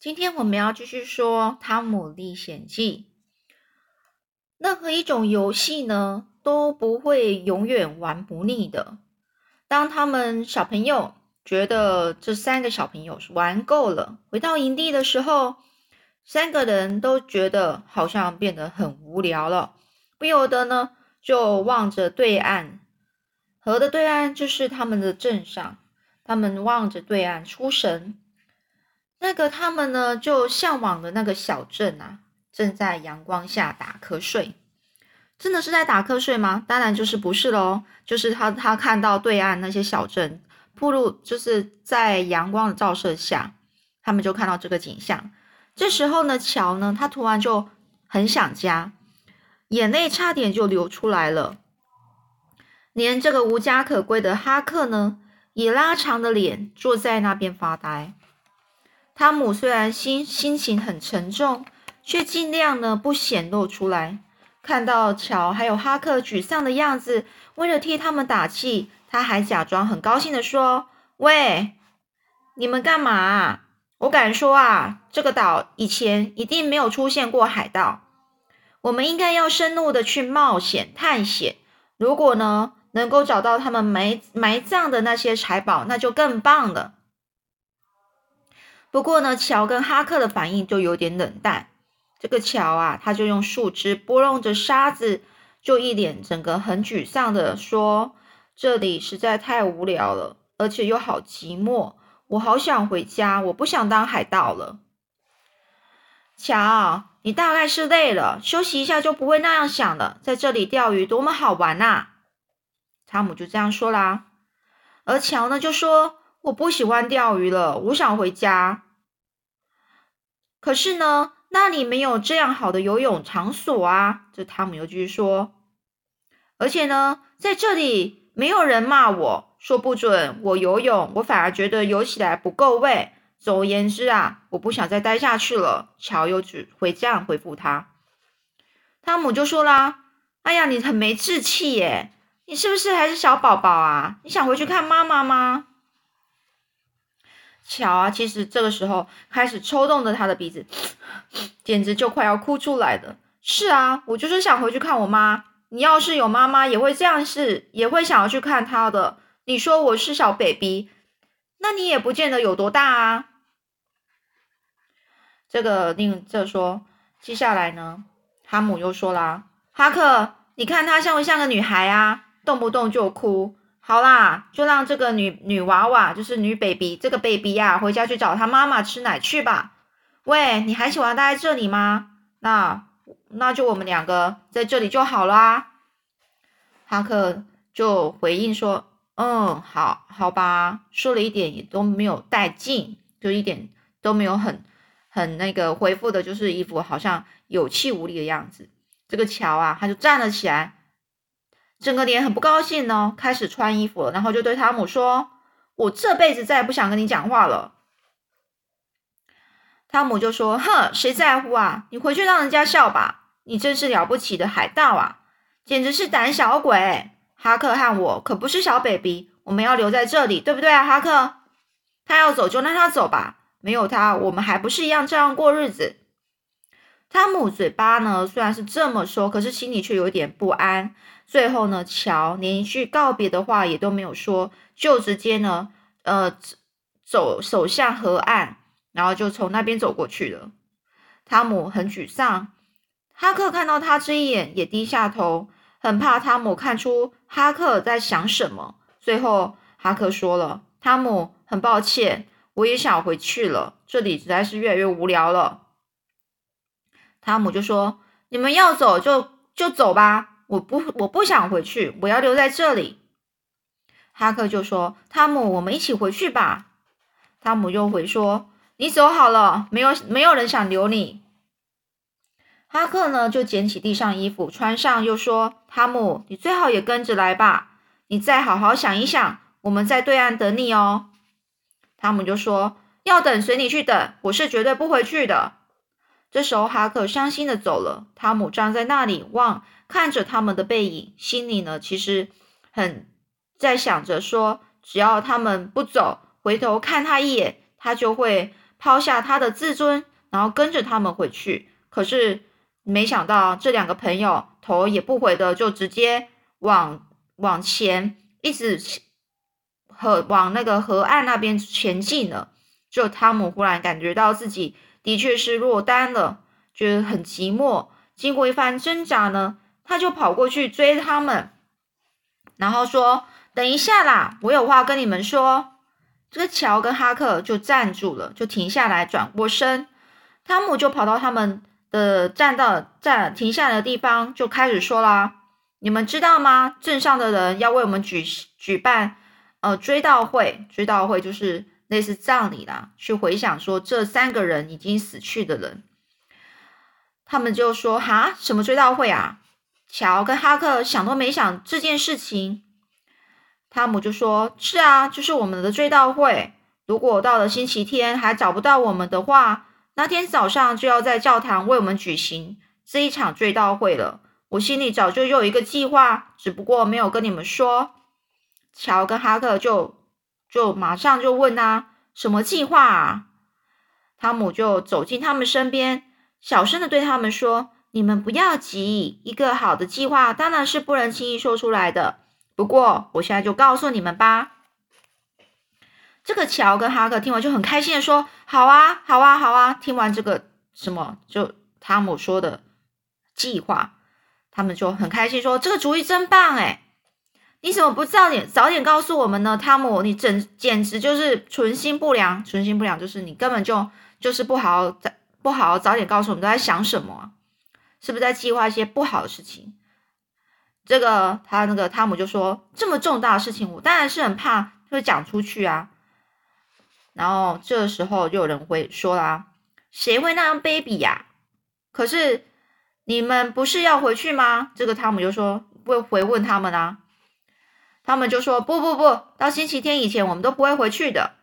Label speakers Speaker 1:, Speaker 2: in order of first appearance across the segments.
Speaker 1: 今天我们要继续说《汤姆历险记》。任何一种游戏呢，都不会永远玩不腻的。当他们小朋友觉得这三个小朋友玩够了，回到营地的时候，三个人都觉得好像变得很无聊了，不由得呢就望着对岸，河的对岸就是他们的镇上，他们望着对岸出神。那个他们呢，就向往的那个小镇啊，正在阳光下打瞌睡。真的是在打瞌睡吗？当然就是不是喽。就是他他看到对岸那些小镇铺路，就是在阳光的照射下，他们就看到这个景象。这时候呢，乔呢，他突然就很想家，眼泪差点就流出来了。连这个无家可归的哈克呢，也拉长的脸坐在那边发呆。汤姆虽然心心情很沉重，却尽量呢不显露出来。看到乔还有哈克沮丧的样子，为了替他们打气，他还假装很高兴的说：“喂，你们干嘛？我敢说啊，这个岛以前一定没有出现过海盗。我们应该要深入的去冒险探险。如果呢能够找到他们埋埋葬的那些财宝，那就更棒了。”不过呢，乔跟哈克的反应就有点冷淡。这个乔啊，他就用树枝拨弄着沙子，就一脸整个很沮丧的说：“这里实在太无聊了，而且又好寂寞，我好想回家，我不想当海盗了。”乔，你大概是累了，休息一下就不会那样想了。在这里钓鱼多么好玩呐！汤姆就这样说啦。而乔呢，就说。我不喜欢钓鱼了，我想回家。可是呢，那里没有这样好的游泳场所啊！这汤姆又继续说。而且呢，在这里没有人骂我说不准我游泳，我反而觉得游起来不够味。总而言之啊，我不想再待下去了。乔又只会这样回复他。汤姆就说啦：“哎呀，你很没志气耶！你是不是还是小宝宝啊？你想回去看妈妈吗？”乔啊，其实这个时候开始抽动着他的鼻子，简直就快要哭出来了。是啊，我就是想回去看我妈。你要是有妈妈，也会这样是，也会想要去看她的。你说我是小 baby，那你也不见得有多大啊。这个令这说，接下来呢，哈姆又说啦：“哈克，你看她像不像个女孩啊？动不动就哭。”好啦，就让这个女女娃娃，就是女 baby，这个 baby 呀，回家去找她妈妈吃奶去吧。喂，你还喜欢待在这里吗？那那就我们两个在这里就好啦。哈克就回应说：“嗯，好，好吧。”说了一点也都没有带劲，就一点都没有很很那个回复的，就是一副好像有气无力的样子。这个乔啊，他就站了起来。整个脸很不高兴呢，开始穿衣服了，然后就对汤姆说：“我这辈子再也不想跟你讲话了。”汤姆就说：“哼，谁在乎啊？你回去让人家笑吧！你真是了不起的海盗啊，简直是胆小鬼！哈克和我可不是小 baby，我们要留在这里，对不对啊，哈克？他要走就让他走吧，没有他，我们还不是一样这样过日子。”汤姆嘴巴呢虽然是这么说，可是心里却有点不安。最后呢，乔连一句告别的话也都没有说，就直接呢，呃，走走向河岸，然后就从那边走过去了。汤姆很沮丧，哈克看到他这一眼也低下头，很怕汤姆看出哈克在想什么。最后，哈克说了：“汤姆，很抱歉，我也想回去了，这里实在是越来越无聊了。”汤姆就说：“你们要走就就走吧，我不我不想回去，我要留在这里。”哈克就说：“汤姆，我们一起回去吧。”汤姆又回说：“你走好了，没有没有人想留你。”哈克呢就捡起地上衣服穿上，又说：“汤姆，你最好也跟着来吧，你再好好想一想，我们在对岸等你哦。”汤姆就说：“要等随你去等，我是绝对不回去的。”这时候，哈克伤心的走了。汤姆站在那里望，看着他们的背影，心里呢其实很在想着说，只要他们不走，回头看他一眼，他就会抛下他的自尊，然后跟着他们回去。可是没想到这两个朋友头也不回的就直接往往前一直河往那个河岸那边前进了。就汤姆忽然感觉到自己的确是落单了，觉得很寂寞。经过一番挣扎呢，他就跑过去追他们，然后说：“等一下啦，我有话跟你们说。”这个乔跟哈克就站住了，就停下来，转过身。汤姆就跑到他们的站到站停下来的地方，就开始说啦：“你们知道吗？镇上的人要为我们举举办呃追悼会，追悼会就是类似葬礼啦，去回想说这三个人已经死去的人。”他们就说：“哈，什么追悼会啊？”乔跟哈克想都没想这件事情。汤姆就说：“是啊，就是我们的追悼会。如果到了星期天还找不到我们的话，那天早上就要在教堂为我们举行这一场追悼会了。我心里早就有一个计划，只不过没有跟你们说。”乔跟哈克就就马上就问他：“什么计划啊？”汤姆就走进他们身边，小声的对他们说：“你们不要急，一个好的计划当然是不能轻易说出来的。”不过，我现在就告诉你们吧。这个乔跟哈克听完就很开心的说：“好啊，好啊，好啊！”听完这个什么，就汤姆说的计划，他们就很开心说：“这个主意真棒哎！你怎么不早点早点告诉我们呢？”汤姆，你整简直就是存心不良，存心不良就是你根本就就是不好早不好早点告诉我们都在想什么，是不是在计划一些不好的事情？这个他那个汤姆就说：“这么重大的事情，我当然是很怕会讲出去啊。”然后这时候就有人会说啦：“谁会那样卑鄙呀？”可是你们不是要回去吗？这个汤姆就说会回问他们啊。他们就说：“不不不，到星期天以前我们都不会回去的。”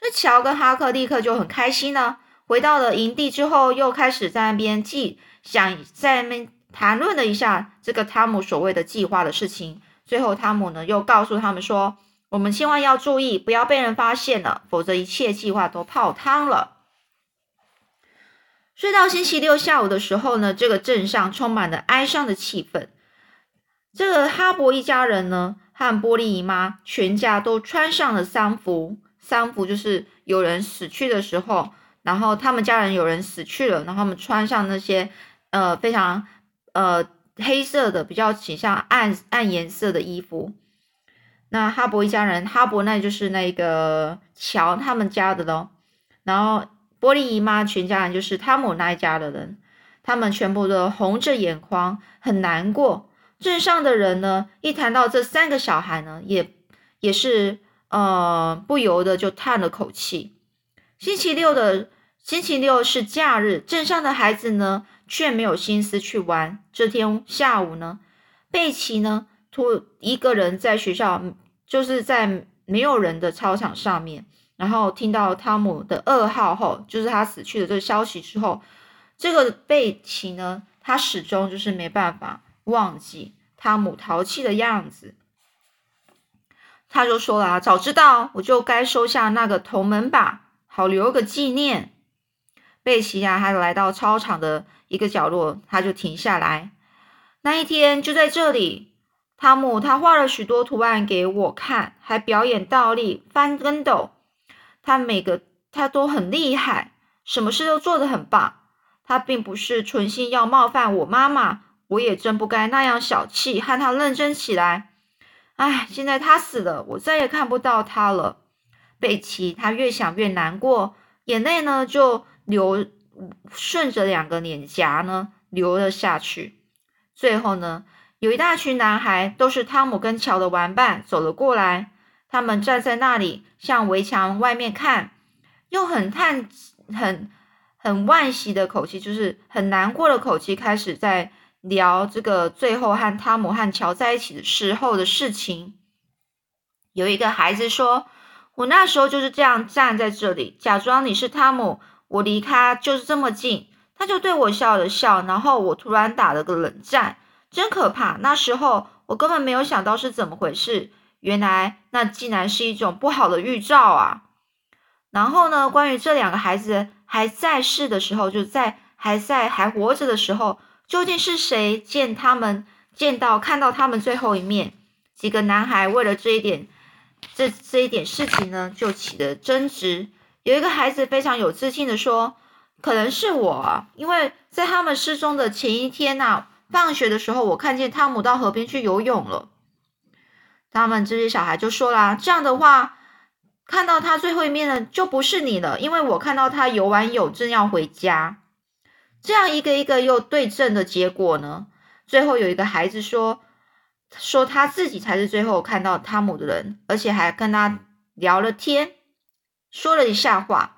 Speaker 1: 这乔跟哈克立刻就很开心呢。回到了营地之后，又开始在那边记想在那边。谈论了一下这个汤姆所谓的计划的事情，最后汤姆呢又告诉他们说：“我们千万要注意，不要被人发现了，否则一切计划都泡汤了。”睡到星期六下午的时候呢，这个镇上充满了哀伤的气氛。这个哈勃一家人呢和波利姨妈全家都穿上了丧服，丧服就是有人死去的时候，然后他们家人有人死去了，然后他们穿上那些呃非常。呃，黑色的比较倾向暗暗颜色的衣服。那哈勃一家人，哈勃那就是那个乔他们家的咯。然后波利姨妈全家人就是汤姆那一家的人，他们全部都红着眼眶，很难过。镇上的人呢，一谈到这三个小孩呢，也也是呃不由得就叹了口气。星期六的星期六是假日，镇上的孩子呢。却没有心思去玩。这天下午呢，贝奇呢，突一个人在学校，就是在没有人的操场上面，然后听到汤姆的噩耗后，就是他死去的这个消息之后，这个贝奇呢，他始终就是没办法忘记汤姆淘气的样子。他就说了：“早知道我就该收下那个铜门把，好留个纪念。”贝奇呀，还来到操场的。一个角落，他就停下来。那一天就在这里，汤姆他画了许多图案给我看，还表演倒立、翻跟斗。他每个他都很厉害，什么事都做得很棒。他并不是存心要冒犯我妈妈，我也真不该那样小气，和他认真起来。唉，现在他死了，我再也看不到他了。贝奇他越想越难过，眼泪呢就流。顺着两个脸颊呢流了下去，最后呢，有一大群男孩，都是汤姆跟乔的玩伴，走了过来。他们站在那里，向围墙外面看，用很叹、很很惋惜的口气，就是很难过的口气，开始在聊这个最后和汤姆和乔在一起的时候的事情。有一个孩子说：“我那时候就是这样站在这里，假装你是汤姆。”我离他就是这么近，他就对我笑了笑，然后我突然打了个冷战，真可怕。那时候我根本没有想到是怎么回事，原来那竟然是一种不好的预兆啊！然后呢，关于这两个孩子还在世的时候，就在还在还活着的时候，究竟是谁见他们见到看到他们最后一面？几个男孩为了这一点，这这一点事情呢，就起了争执。有一个孩子非常有自信的说：“可能是我，因为在他们失踪的前一天呐，放学的时候，我看见汤姆到河边去游泳了。”他们这些小孩就说啦：“这样的话。”看到他最后一面的就不是你了，因为我看到他游完泳正要回家。这样一个一个又对证的结果呢？最后有一个孩子说，说他自己才是最后看到汤姆的人，而且还跟他聊了天，说了一下话。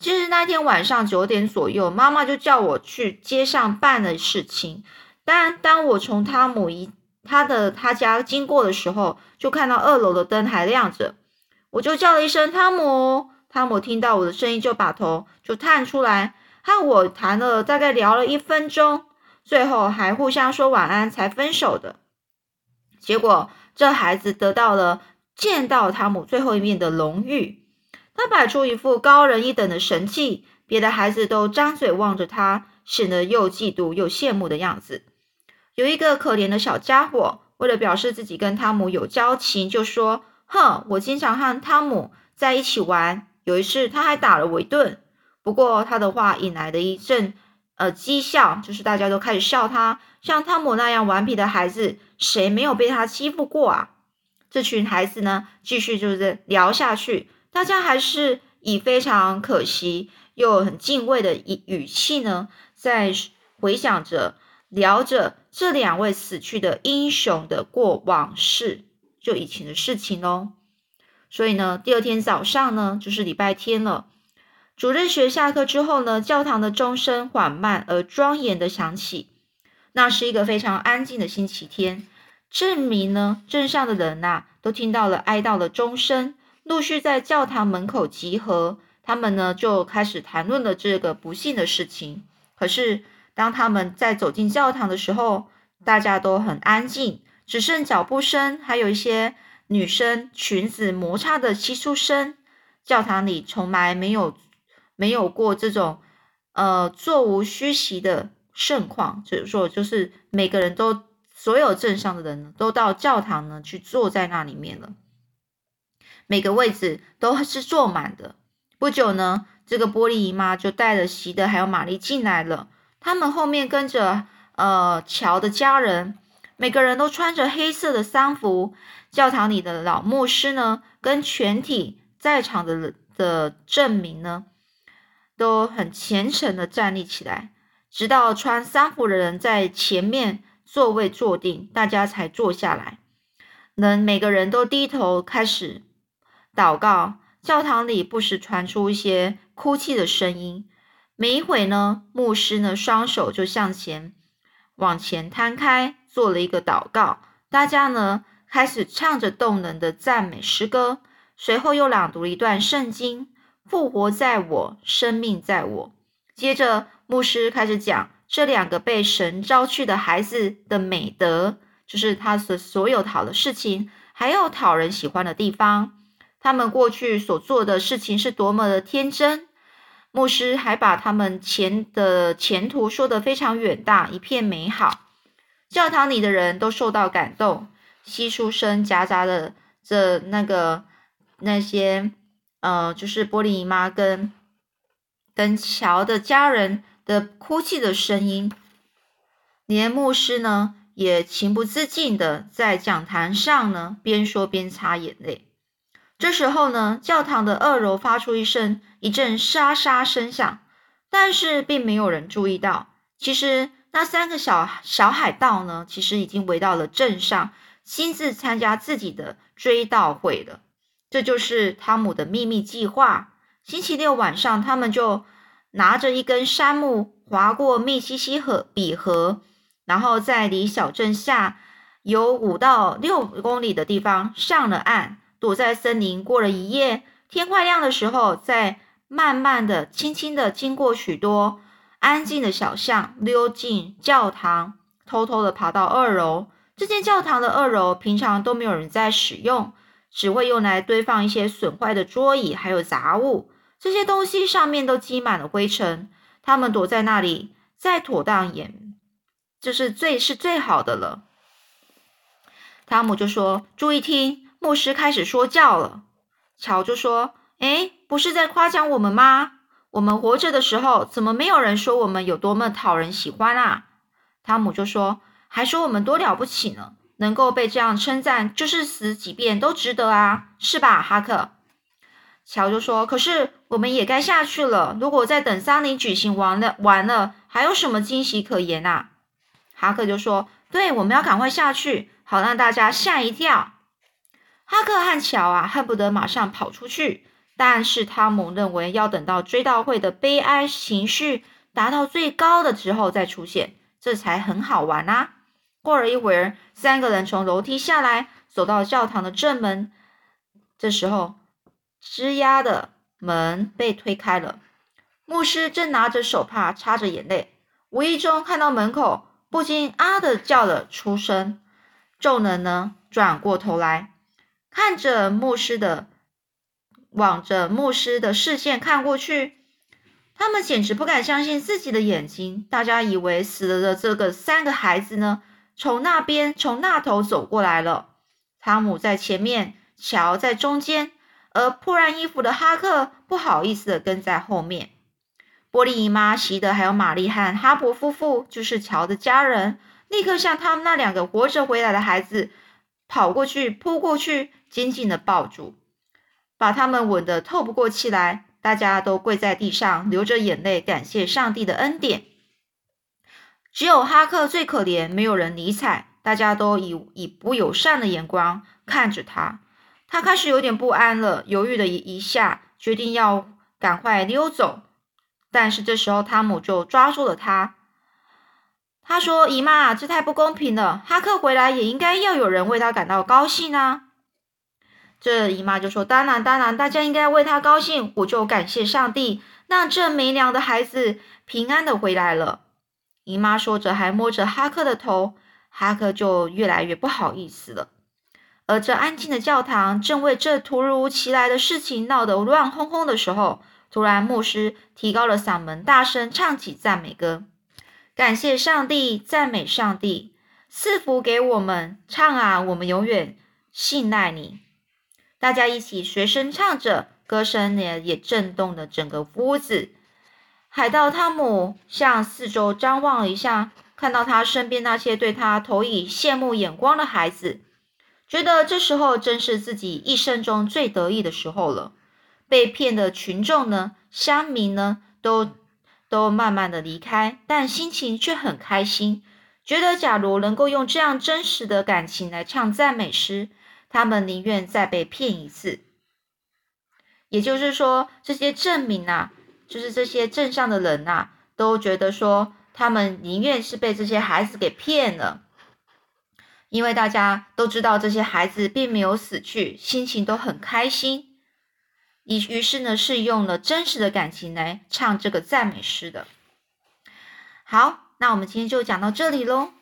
Speaker 1: 其实那天晚上九点左右，妈妈就叫我去街上办的事情。但当我从汤姆一他的他家经过的时候，就看到二楼的灯还亮着。我就叫了一声汤姆，汤姆听到我的声音就把头就探出来，和我谈了大概聊了一分钟，最后还互相说晚安才分手的。结果这孩子得到了见到汤姆最后一面的荣誉，他摆出一副高人一等的神气，别的孩子都张嘴望着他，显得又嫉妒又羡慕的样子。有一个可怜的小家伙，为了表示自己跟汤姆有交情，就说。哼，我经常和汤姆在一起玩。有一次，他还打了我一顿。不过，他的话引来的一阵呃讥笑，就是大家都开始笑他。像汤姆那样顽皮的孩子，谁没有被他欺负过啊？这群孩子呢，继续就是聊下去。大家还是以非常可惜又很敬畏的语语气呢，在回想着、聊着这两位死去的英雄的过往事。就以前的事情喽，所以呢，第二天早上呢，就是礼拜天了。主任学下课之后呢，教堂的钟声缓慢而庄严的响起。那是一个非常安静的星期天。镇民呢，镇上的人呐，都听到了哀悼的钟声，陆续在教堂门口集合。他们呢，就开始谈论了这个不幸的事情。可是，当他们在走进教堂的时候，大家都很安静。只剩脚步声，还有一些女生裙子摩擦的窸窣声。教堂里从来没有没有过这种呃座无虚席的盛况，就是说，就是每个人都所有镇上的人都到教堂呢去坐在那里面了，每个位置都是坐满的。不久呢，这个玻璃姨妈就带着席德还有玛丽进来了，他们后面跟着呃乔的家人。每个人都穿着黑色的丧服，教堂里的老牧师呢，跟全体在场的的证明呢，都很虔诚的站立起来，直到穿丧服的人在前面座位坐定，大家才坐下来。能每个人都低头开始祷告，教堂里不时传出一些哭泣的声音。没一会呢，牧师呢双手就向前往前摊开。做了一个祷告，大家呢开始唱着动人的赞美诗歌，随后又朗读了一段圣经：“复活在我，生命在我。”接着，牧师开始讲这两个被神招去的孩子的美德，就是他的所有讨的事情，还有讨人喜欢的地方。他们过去所做的事情是多么的天真。牧师还把他们前的前途说得非常远大，一片美好。教堂里的人都受到感动，稀疏声夹杂着这那个那些呃，就是玻璃姨妈跟跟乔的家人的哭泣的声音，连牧师呢也情不自禁的在讲坛上呢边说边擦眼泪。这时候呢，教堂的二楼发出一声一阵沙沙声响，但是并没有人注意到，其实。那三个小小海盗呢？其实已经围到了镇上，亲自参加自己的追悼会了。这就是汤姆的秘密计划。星期六晚上，他们就拿着一根杉木划过密西西河比河，然后在离小镇下有五到六公里的地方上了岸，躲在森林过了一夜。天快亮的时候，再慢慢的、轻轻的经过许多。安静的小巷，溜进教堂，偷偷的爬到二楼。这间教堂的二楼平常都没有人在使用，只会用来堆放一些损坏的桌椅还有杂物。这些东西上面都积满了灰尘。他们躲在那里，再妥当也，这是最是最好的了。汤姆就说：“注意听，牧师开始说教了。”乔就说：“哎，不是在夸奖我们吗？我们活着的时候，怎么没有人说我们有多么讨人喜欢啊？”汤姆就说：“还说我们多了不起呢，能够被这样称赞，就是死几遍都值得啊，是吧，哈克？”乔就说：“可是我们也该下去了。如果再等丧礼举行完了，完了还有什么惊喜可言啊？”哈克就说：“对，我们要赶快下去，好让大家吓一跳。”哈克和乔啊，恨不得马上跑出去，但是汤姆认为要等到追悼会的悲哀情绪达到最高的时候再出现，这才很好玩啊。过了一会儿，三个人从楼梯下来，走到教堂的正门。这时候，吱呀的门被推开了，牧师正拿着手帕擦着眼泪，无意中看到门口，不禁啊的叫了出声。众人呢转过头来，看着牧师的，往着牧师的视线看过去，他们简直不敢相信自己的眼睛。大家以为死了的这个三个孩子呢，从那边从那头走过来了。汤姆在前面，乔在中间。而破烂衣服的哈克不好意思的跟在后面。波利姨妈、席德还有玛丽和哈勃夫妇就是乔的家人，立刻向他们那两个活着回来的孩子跑过去，扑过去，紧紧的抱住，把他们吻得透不过气来。大家都跪在地上，流着眼泪，感谢上帝的恩典。只有哈克最可怜，没有人理睬，大家都以以不友善的眼光看着他。他开始有点不安了，犹豫了一一下，决定要赶快溜走。但是这时候，汤姆就抓住了他。他说：“姨妈，这太不公平了！哈克回来也应该要有人为他感到高兴啊。”这姨妈就说：“当然，当然，大家应该为他高兴。我就感谢上帝，让这没良的孩子平安的回来了。”姨妈说着，还摸着哈克的头。哈克就越来越不好意思了。而这安静的教堂正为这突如其来的事情闹得乱哄哄的时候，突然牧师提高了嗓门，大声唱起赞美歌：“感谢上帝，赞美上帝，赐福给我们，唱啊，我们永远信赖你。”大家一起随声唱着，歌声呢也震动了整个屋子。海盗汤姆向四周张望了一下，看到他身边那些对他投以羡慕眼光的孩子。觉得这时候正是自己一生中最得意的时候了。被骗的群众呢，乡民呢，都都慢慢的离开，但心情却很开心。觉得假如能够用这样真实的感情来唱赞美诗，他们宁愿再被骗一次。也就是说，这些证明啊，就是这些镇上的人呐，都觉得说，他们宁愿是被这些孩子给骗了。因为大家都知道这些孩子并没有死去，心情都很开心。于于是呢，是用了真实的感情来唱这个赞美诗的。好，那我们今天就讲到这里喽。